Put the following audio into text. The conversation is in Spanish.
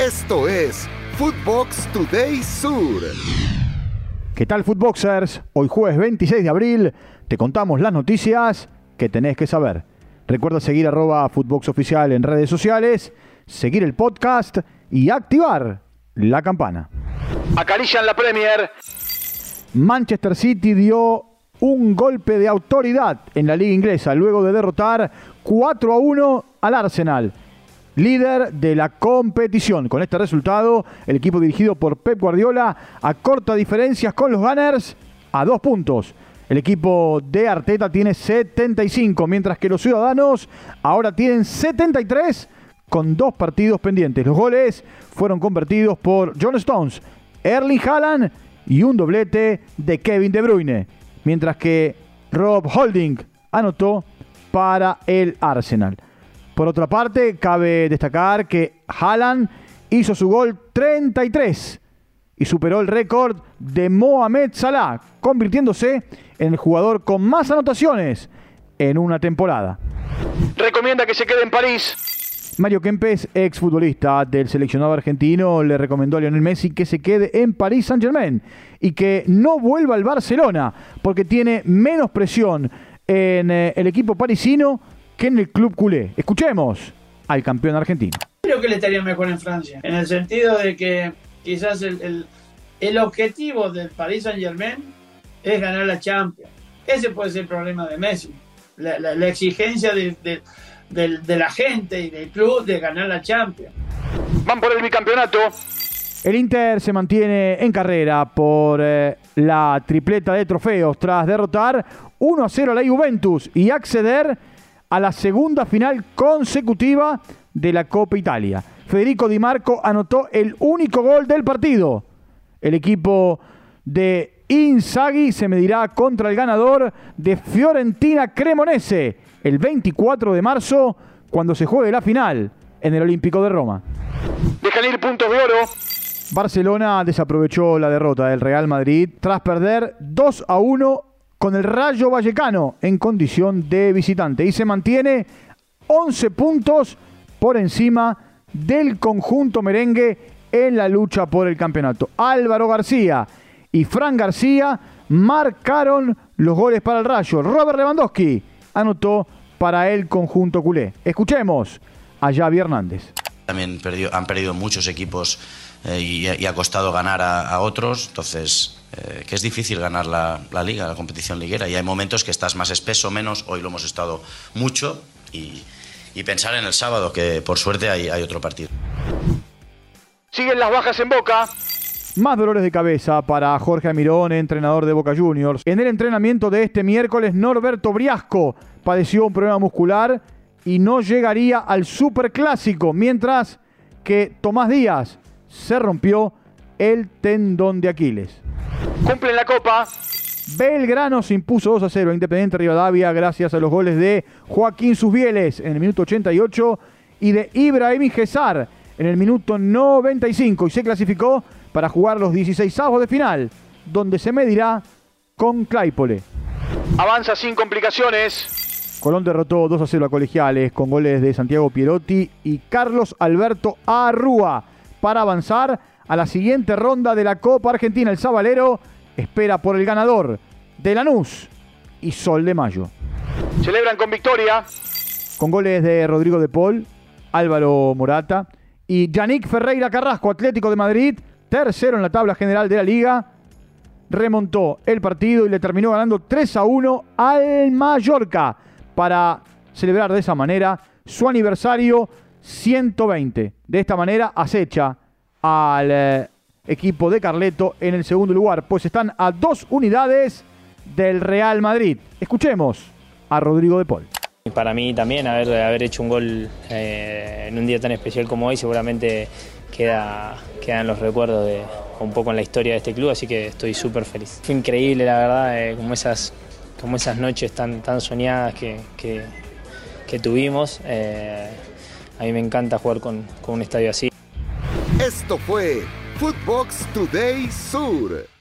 Esto es Footbox Today Sur. ¿Qué tal Footboxers? Hoy jueves 26 de abril te contamos las noticias que tenés que saber. Recuerda seguir arroba Footbox Oficial en redes sociales, seguir el podcast y activar la campana. Acarician la Premier. Manchester City dio un golpe de autoridad en la liga inglesa luego de derrotar 4 a 1 al Arsenal líder de la competición. Con este resultado, el equipo dirigido por Pep Guardiola acorta diferencias con los Gunners a dos puntos. El equipo de Arteta tiene 75, mientras que los ciudadanos ahora tienen 73 con dos partidos pendientes. Los goles fueron convertidos por John Stones, Erling Haaland y un doblete de Kevin De Bruyne, mientras que Rob Holding anotó para el Arsenal. Por otra parte, cabe destacar que Haaland hizo su gol 33 y superó el récord de Mohamed Salah, convirtiéndose en el jugador con más anotaciones en una temporada. Recomienda que se quede en París. Mario Kempes, exfutbolista del seleccionado argentino, le recomendó a Lionel Messi que se quede en París Saint-Germain y que no vuelva al Barcelona porque tiene menos presión en eh, el equipo parisino que en el club culé. Escuchemos al campeón argentino. Creo que le estaría mejor en Francia, en el sentido de que quizás el, el, objetivo del Paris Saint Germain es ganar la Champions. Ese puede ser el problema de Messi, la, exigencia de, de, la gente y del club de ganar la Champions. Van por el bicampeonato. El Inter se mantiene en carrera por eh, la tripleta de trofeos tras derrotar 1 a 0 a la Juventus y acceder a la segunda final consecutiva de la Copa Italia. Federico Di Marco anotó el único gol del partido. El equipo de Inzaghi se medirá contra el ganador de Fiorentina Cremonese el 24 de marzo cuando se juegue la final en el Olímpico de Roma. Dejan ir puntos de oro. Barcelona desaprovechó la derrota del Real Madrid tras perder 2 a 1 con el Rayo Vallecano en condición de visitante y se mantiene 11 puntos por encima del conjunto merengue en la lucha por el campeonato. Álvaro García y Fran García marcaron los goles para el Rayo. Robert Lewandowski anotó para el conjunto culé. Escuchemos a Javi Hernández. También han perdido muchos equipos eh, y, ha costado ganar a, otros, entonces eh, que es difícil ganar la, liga, la competición liguera, y hay momentos que estás más espeso, menos, hoy lo hemos estado mucho, y, pensar en el sábado, que por suerte hay, hay otro partido. Siguen las bajas en Boca. Más dolores de cabeza para Jorge Amirón, entrenador de Boca Juniors. En el entrenamiento de este miércoles, Norberto Briasco padeció un problema muscular y no llegaría al Superclásico, mientras que Tomás Díaz se rompió el tendón de Aquiles. Cumple la copa. Belgrano se impuso 2 a 0 a Independiente Rivadavia gracias a los goles de Joaquín Susbieles en el minuto 88 y de Ibrahim Gesar en el minuto 95 y se clasificó para jugar los 16 avos de final, donde se medirá con Claypole. Avanza sin complicaciones. Colón derrotó 2 a 0 a Colegiales con goles de Santiago Pierotti y Carlos Alberto Arrúa para avanzar a la siguiente ronda de la Copa Argentina. El Sabalero espera por el ganador de Lanús y Sol de Mayo. Celebran con victoria. Con goles de Rodrigo de Paul, Álvaro Morata y Yannick Ferreira Carrasco, Atlético de Madrid, tercero en la tabla general de la liga. Remontó el partido y le terminó ganando 3 a 1 al Mallorca para celebrar de esa manera su aniversario 120. De esta manera acecha al eh, equipo de Carleto en el segundo lugar, pues están a dos unidades del Real Madrid. Escuchemos a Rodrigo de Paul. Para mí también haber, hecho un gol eh, en un día tan especial como hoy seguramente queda, quedan los recuerdos de un poco en la historia de este club, así que estoy súper feliz. Fue increíble la verdad, eh, como, esas, como esas noches tan, tan soñadas que, que, tuvimos. A mí me encanta jugar con, con un estadio así. Esto fue Footbox Today Sur.